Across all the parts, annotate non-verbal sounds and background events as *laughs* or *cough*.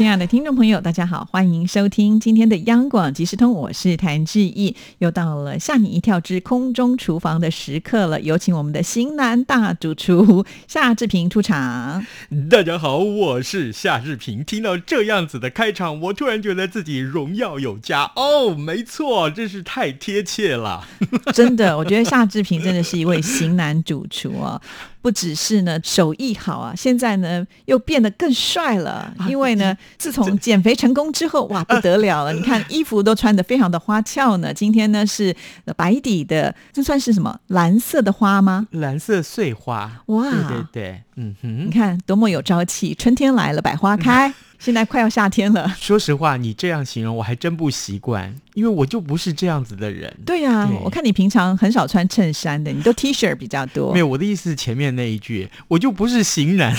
亲爱的听众朋友，大家好，欢迎收听今天的央广即时通，我是谭志毅，又到了吓你一跳之空中厨房的时刻了，有请我们的型男大主厨夏志平出场。大家好，我是夏志平。听到这样子的开场，我突然觉得自己荣耀有加哦，没错，真是太贴切了。真的，我觉得夏志平真的是一位型男主厨哦。不只是呢手艺好啊，现在呢又变得更帅了。因为呢，自从减肥成功之后，哇，不得了了！你看衣服都穿得非常的花俏呢。今天呢是白底的，这算是什么？蓝色的花吗？蓝色碎花。哇，对对对，嗯哼，你看多么有朝气！春天来了，百花开。现在快要夏天了。*laughs* 说实话，你这样形容我还真不习惯，因为我就不是这样子的人。对呀，我看你平常很少穿衬衫的，你都 T 恤比较多。没有，我的意思是前面那一句，我就不是型男，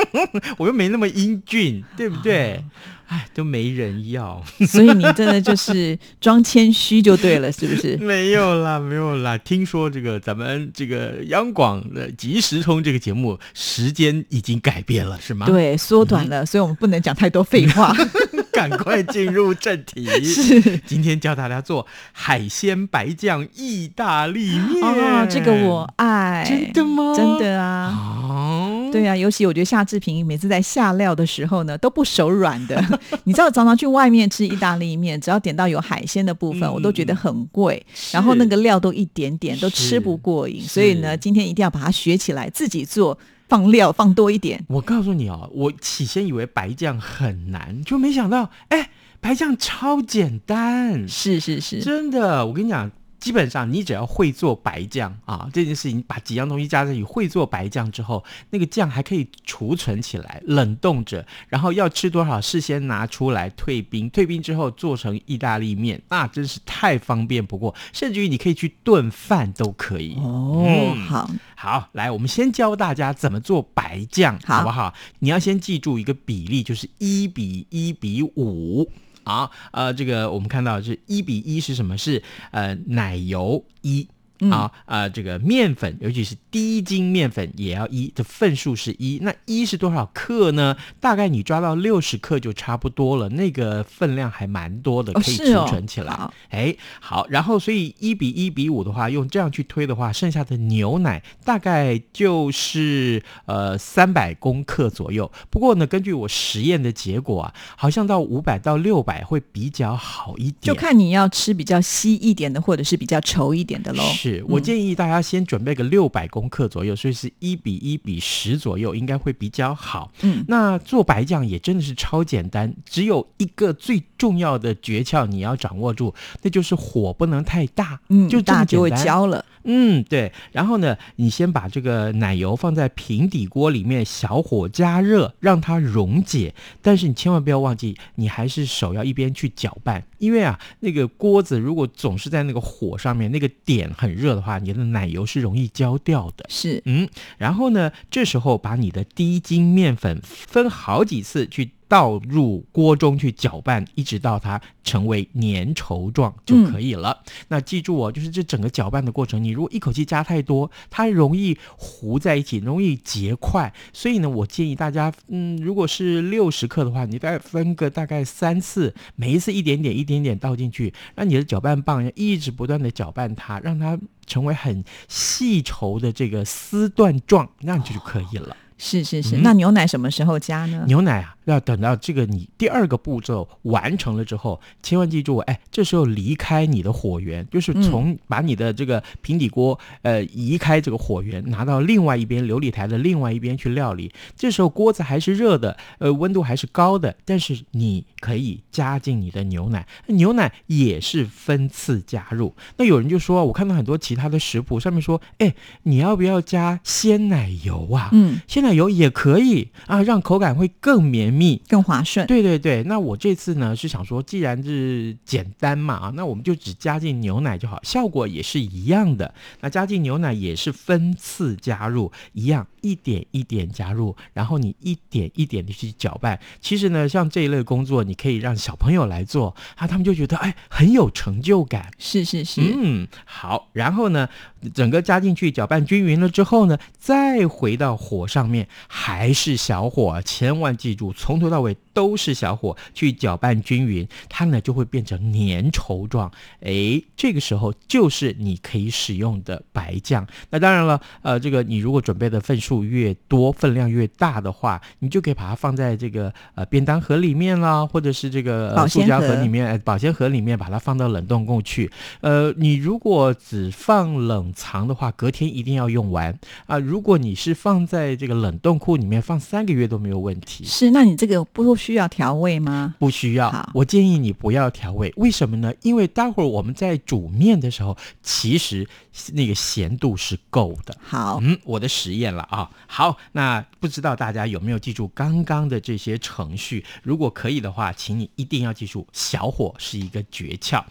*laughs* 我又没那么英俊，对不对？哎，都没人要，*laughs* 所以你真的就是装谦虚就对了，是不是？*laughs* 没有啦，没有啦。听说这个咱们这个央广的即时通这个节目时间已经改变了，是吗？对，缩短了，所以我们不能讲太多废话，*laughs* 赶快进入正题。是，今天教大家做海鲜白酱意大利面。哦，这个我爱，真的吗？真的啊。哦，对啊，尤其我觉得夏志平每次在下料的时候呢，都不手软的。*laughs* 你知道，常常去外面吃意大利面，只要点到有海鲜的部分，我都觉得很贵，然后那个料都一点点，都吃不过瘾。所以呢，今天一定要把它学起来，自己做，放料放多一点。我告诉你哦，我起先以为白酱很难，就没想到，哎，白酱超简单。是是是，真的，我跟你讲。基本上，你只要会做白酱啊，这件事情把几样东西加在一起，会做白酱之后，那个酱还可以储存起来，冷冻着，然后要吃多少，事先拿出来退冰，退冰之后做成意大利面，那真是太方便不过，甚至于你可以去炖饭都可以。哦，好，好，来，我们先教大家怎么做白酱，好不好？你要先记住一个比例，就是一比一比五。好，呃，这个我们看到是一比一是什么？是呃奶油一。啊啊，这个面粉，尤其是低筋面粉，也要一的份数是一。那一是多少克呢？大概你抓到六十克就差不多了，那个分量还蛮多的，可以储存起来。哎，好，然后所以一比一比五的话，用这样去推的话，剩下的牛奶大概就是呃三百公克左右。不过呢，根据我实验的结果啊，好像到五百到六百会比较好一点。就看你要吃比较稀一点的，或者是比较稠一点的喽。我建议大家先准备个六百公克左右，所以是一比一比十左右，应该会比较好。嗯，那做白酱也真的是超简单，只有一个最重要的诀窍你要掌握住，那就是火不能太大。嗯，就大就会焦了。嗯，对。然后呢，你先把这个奶油放在平底锅里面，小火加热，让它溶解。但是你千万不要忘记，你还是手要一边去搅拌，因为啊，那个锅子如果总是在那个火上面，那个点很热的话，你的奶油是容易焦掉的。是，嗯。然后呢，这时候把你的低筋面粉分好几次去。倒入锅中去搅拌，一直到它成为粘稠状就可以了。那记住哦，就是这整个搅拌的过程，你如果一口气加太多，它容易糊在一起，容易结块。所以呢，我建议大家，嗯，如果是六十克的话，你大概分个大概三次，每一次一点点、一点点倒进去，让你的搅拌棒一直不断的搅拌它，让它成为很细稠的这个丝段状，那样就可以了。是是是，那牛奶什么时候加呢？牛奶啊。要等到这个你第二个步骤完成了之后，千万记住，哎，这时候离开你的火源，就是从把你的这个平底锅呃移开这个火源，拿到另外一边琉璃台的另外一边去料理。这时候锅子还是热的，呃，温度还是高的，但是你可以加进你的牛奶，牛奶也是分次加入。那有人就说，我看到很多其他的食谱上面说，哎，你要不要加鲜奶油啊？嗯，鲜奶奶油也可以啊，让口感会更绵密、更滑顺。对对对，那我这次呢是想说，既然是简单嘛啊，那我们就只加进牛奶就好，效果也是一样的。那加进牛奶也是分次加入，一样一点一点加入，然后你一点一点的去搅拌。其实呢，像这一类工作，你可以让小朋友来做啊，他们就觉得哎很有成就感。是是是，嗯，好，然后呢，整个加进去搅拌均匀了之后呢，再回到火上面，还是小火，千万记住，从头到尾都是小火去搅拌均匀，它呢就会变成粘稠状。哎，这个时候就是你可以使用的白酱。那当然了，呃，这个你如果准备的份数越多，分量越大的话，你就可以把它放在这个呃便当盒里面啦，或者是这个塑胶盒盒里面、呃保鲜盒里面，把它放到冷冻库去。呃，你如果只放冷藏的话，隔天一定要用完啊。如果你是放在这个冷冻库里面，放三个月都没有问题。是。那你这个不需要调味吗？不需要，我建议你不要调味。为什么呢？因为待会儿我们在煮面的时候，其实那个咸度是够的。好，嗯，我的实验了啊。好，那不知道大家有没有记住刚刚的这些程序？如果可以的话，请你一定要记住，小火是一个诀窍。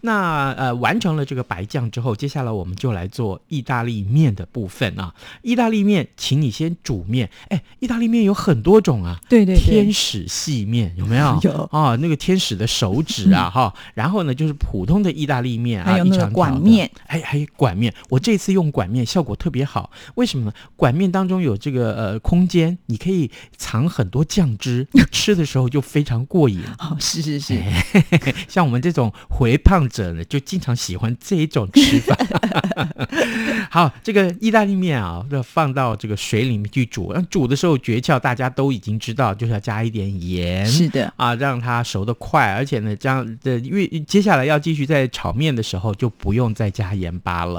那呃，完成了这个白酱之后，接下来我们就来做意大利面的部分啊。意大利面，请你先煮面。哎，意大利面有很多种啊。对对对天，使细面有没有？*laughs* 有啊，那个天使的手指啊，*laughs* 哈、然后呢，就是普通的意大利面啊，还有那个管面，哎，还有管面。我这次用管面效果特别好，为什么呢？管面当中有这个呃空间，你可以藏很多酱汁，吃的时候就非常过瘾。哦，是是是，*laughs* 像我们这种肥胖者呢，就经常喜欢这一种吃法。*laughs* 好，这个意大利面啊，要放到这个水里面去煮。那煮的时候诀窍大家都已经知道，就是要加一点盐。是的，啊，让它熟得快，而且呢，这样的因为接下来要继续在炒面的时候，就不用再加盐巴了。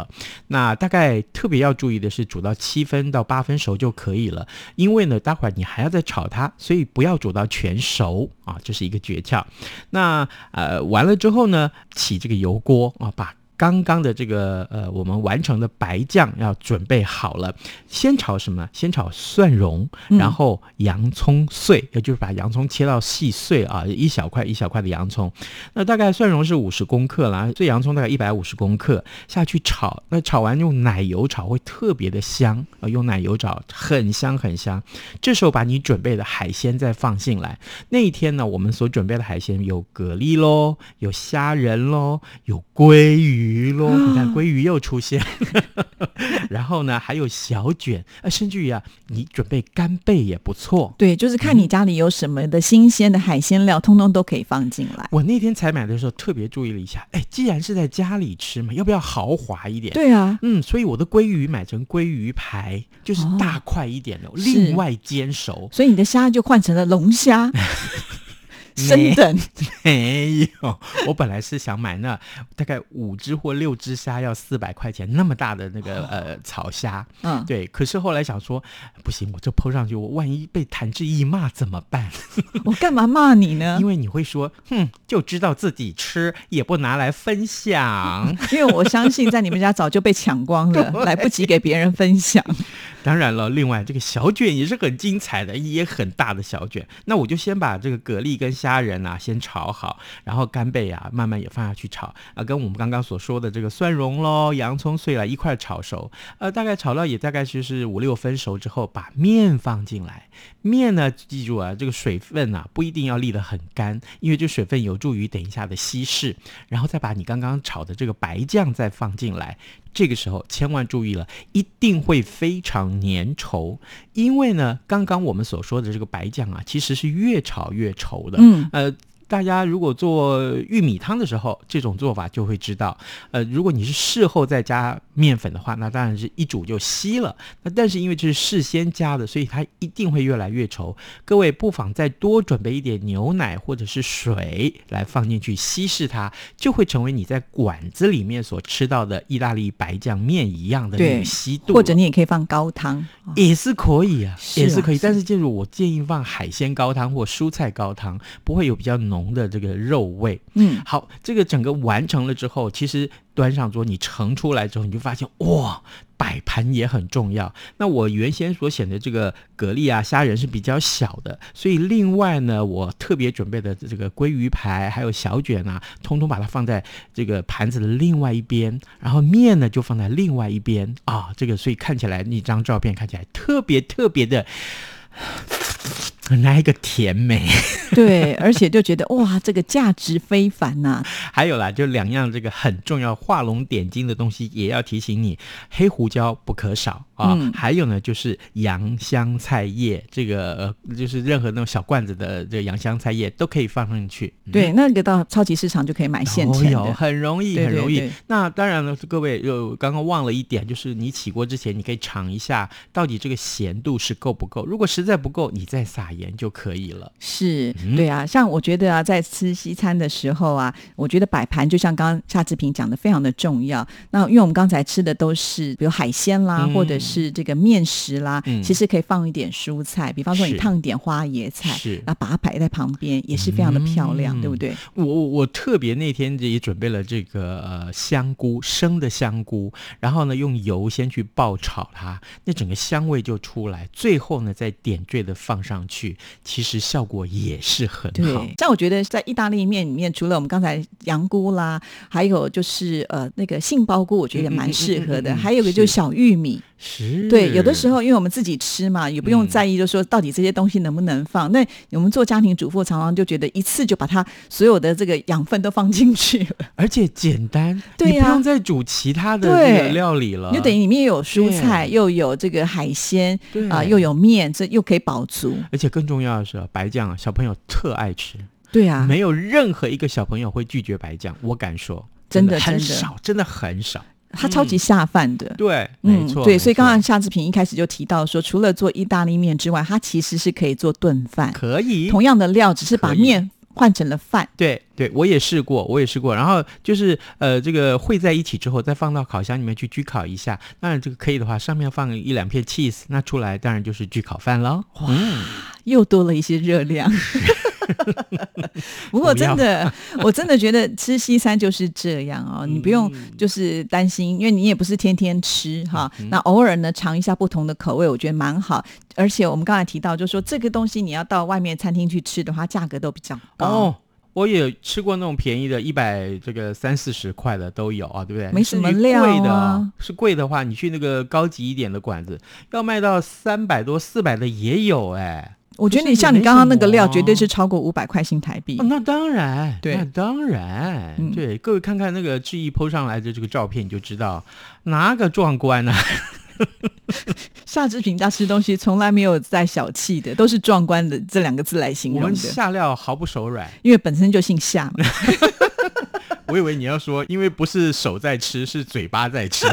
那大概特别要注意的是，煮到七分到八分熟就可以了，因为呢，待会儿你还要再炒它，所以不要煮到全熟啊，这是一个诀窍。那呃，完了之后呢，起这个油锅啊，把。刚刚的这个呃，我们完成的白酱要准备好了，先炒什么？先炒蒜蓉，嗯然后洋葱碎，也就是把洋葱切到细碎啊，一小块一小块的洋葱。那大概蒜蓉是五十公克啦，这洋葱大概一百五十公克下去炒。那炒完用奶油炒会特别的香啊，用奶油炒很香很香。这时候把你准备的海鲜再放进来。那一天呢，我们所准备的海鲜有蛤蜊喽，有虾仁喽，有鲑鱼喽。你看鲑鱼又出现，*laughs* 然后呢还有小卷，啊，甚至于啊，你准备干贝也不错。对，就是看你家里有什么的新鲜的海鲜料，通通都可以放进来。我那天采买的时候特别注意了一下，哎，既然是在家里吃嘛，要不要豪华一点？对啊，嗯，所以我的鲑鱼买成鲑鱼排，就是哦大块一点的，是另外煎熟。所以你的虾就换成了龙虾，*laughs* *laughs* 升等。没有，我本来是想买那大概五只或六只虾，要四百块钱那么大的那个呃草虾。嗯，对，可是后来想说，不行，我这泼上去，我万一被谭志毅骂怎么办？*laughs* 我干嘛骂你呢 *laughs* 因？为你会说，哼，就知道自己吃，也不拿来分享。因为我相信在你们家早就被抢光了，来不及给别人分享。当然了，另外这个小卷也是很精彩的，也很大的小卷。那我就先把这个蛤蜊跟虾仁啊先炒好，然后干贝啊慢慢也放下去炒啊，跟我们刚刚所说的这个蒜蓉喽、洋葱碎了一块炒熟。呃，大概炒到也大概就是五六分熟之后，把面放进来。面呢，记住啊，这个水分啊不一定要沥得很干，因为这水分有助于等一下的稀释。然后再把你刚刚炒的这个白酱再放进来。这个时候千万注意了，一定会非常粘稠，因为呢，刚刚我们所说的这个白酱啊，其实是越炒越稠的。嗯，呃，大家如果做玉米汤的时候，这种做法就会知道，呃，如果你是事后再加面粉的话，那当然是一煮就稀了。那但是因为这是事先加的，所以它一定会越来越稠。各位不妨再多准备一点牛奶或者是水来放进去稀释它，就会成为你在馆子里面所吃到的意大利白酱面一样的那对个稀度了。或者你也可以放高汤。哦也是可以啊，是啊也是可以。是但是记住，我建议放海鲜高汤或蔬菜高汤，不会有比较浓的这个肉味。嗯，好，这个整个完成了之后，其实端上桌，你盛出来之后，你就发现哇，摆盘也很重要。那我原先所选的这个蛤蜊啊、虾仁是比较小的，所以另外呢，我特别准备的这个鲑鱼排还有小卷啊，通通把它放在这个盘子的另外一边，然后面呢就放在另外一边啊，这个所以看起来那张照片看起来特别特别的。那一个甜美，*laughs* 对，而且就觉得哇，这个价值非凡呐。*laughs* 还有啦，就两样这个很重要画龙点睛的东西，也要提醒你，黑胡椒不可少啊。还有呢，就是洋香菜叶，这个就是任何那种小罐子的这个洋香菜叶都可以放上去。对，那个到超级市场就可以买现成的，很容易，很容易。那当然了，各位又刚刚忘了一点，就是你起锅之前，你可以尝一下，到底这个咸度是够不够。如果实在不够，你再撒。盐就可以了，是对啊。像我觉得啊，在吃西餐的时候啊，我觉得摆盘就像刚刚夏志平讲的，非常的重要。那因为我们刚才吃的都是比如海鲜啦，或者是这个面食啦，其实可以放一点蔬菜，比方说你烫一点花椰菜，是，然后把它摆在旁边，也是非常的漂亮，对不对？我我我特别那天也准备了这个呃香菇，生的香菇，然后呢用油先去爆炒它，那整个香味就出来，最后呢再点缀的放上去。其实效果也是很好。像我觉得在意大利面里面，除了我们刚才羊菇啦，还有就是呃那个杏鲍菇，我觉得也蛮适合的。还有个就是小玉米。是对，有的时候因为我们自己吃嘛，也不用在意，就说到底这些东西能不能放。那我们做家庭主妇，常常就觉得一次就把它所有的这个养分都放进去了，而且简单，你不用再煮其他的这个料理了，就等于里面有蔬菜，又有这个海鲜，啊，又有面，这又可以饱足。而且更重要的是，白酱小朋友特爱吃，对啊，没有任何一个小朋友会拒绝白酱，我敢说，真的很少，真的很少。它超级下饭的，对，没错，对，所以刚刚夏志平一开始就提到说，除了做意大利面之外，它其实是可以做炖饭，可以。同样的料，只是把面换成了饭。对，对我也试过，我也试过，然后就是呃，这个烩在一起之后，再放到烤箱里面去焗烤一下。当然，这个可以的话，上面放一两片 cheese，那出来当然就是焗烤饭了。哇，又多了一些热量。*laughs* 不过真的，我真的觉得吃西餐就是这样哦，你不用就是担心，因为你也不是天天吃哈。那偶尔呢，尝一下不同的口味，我觉得蛮好。而且我们刚才提到，就是说这个东西你要到外面餐厅去吃的话，价格都比较高。哦，我也吃过那种便宜的，一百这个三四十块的都有啊，对不对？没什么料啊。是贵的话，你去那个高级一点的馆子，要卖到三百多、四百的也有哎。我觉得你像你刚刚那个料，绝对是超过五百块新台币。那当然，对，那当然，对。各位看看那个志毅 PO 上来的这个照片，你就知道哪个壮观呢？夏志平家吃东西从来没有在小气的，都是壮观的这两个字来形容的。下料毫不手软，因为本身就姓夏嘛。*laughs* 我以为你要说，因为不是手在吃，是嘴巴在吃。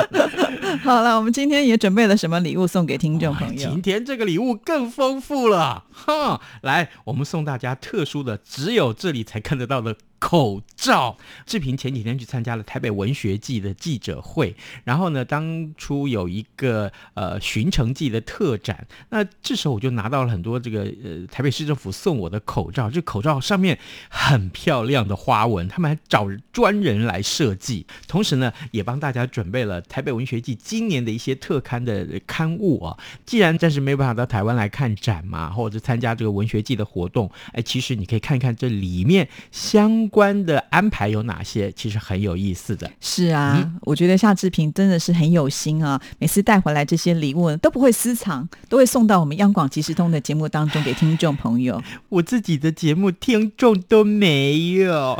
*laughs* 好了，我们今天也准备了什么礼物送给听众朋友？今天这个礼物更丰富了，哈！来，我们送大家特殊的，只有这里才看得到的。口罩，志平前几天去参加了台北文学季的记者会，然后呢，当初有一个呃寻城记的特展，那这时候我就拿到了很多这个呃台北市政府送我的口罩，这口罩上面很漂亮的花纹，他们还找专人来设计，同时呢，也帮大家准备了台北文学季今年的一些特刊的刊物啊。既然暂时没有办法到台湾来看展嘛，或者参加这个文学季的活动，哎，其实你可以看看这里面相。关的安排有哪些？其实很有意思的。是啊，我觉得夏志平真的是很有心啊，每次带回来这些礼物都不会私藏，都会送到我们央广即时通的节目当中给听众朋友。*laughs* 我自己的节目听众都没有。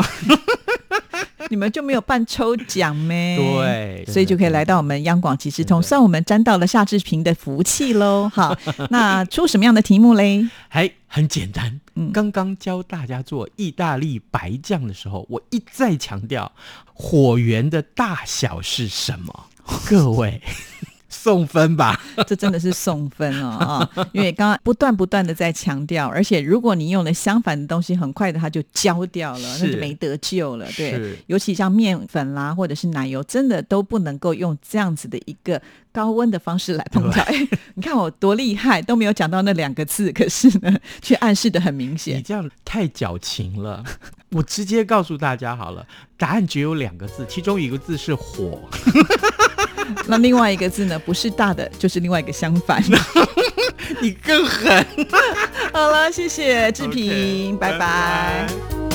你们就没有办抽奖咩？*laughs* 对，所以就可以来到我们央广即时通，算我们沾到了夏志平的福气喽。*laughs* 好，那出什么样的题目嘞？*laughs* 还很简单。刚刚教大家做意大利白酱的时候，我一再强调火源的大小是什么？各位。送分吧，*laughs* 这真的是送分哦啊！因为刚刚不断不断的在强调，而且如果你用了相反的东西，很快的它就焦掉了，那就没得救了。对，尤其像面粉啦，或者是奶油，真的都不能够用这样子的一个。高温的方式来烹调。哎，你看我多厉害，都没有讲到那两个字，可是呢，却暗示的很明显。你这样太矫情了，我直接告诉大家好了，答案只有两个字，其中一个字是火，*laughs* 那另外一个字呢，不是大的，就是另外一个相反。*laughs* 你更狠。*laughs* 好了，谢谢志平，拜拜。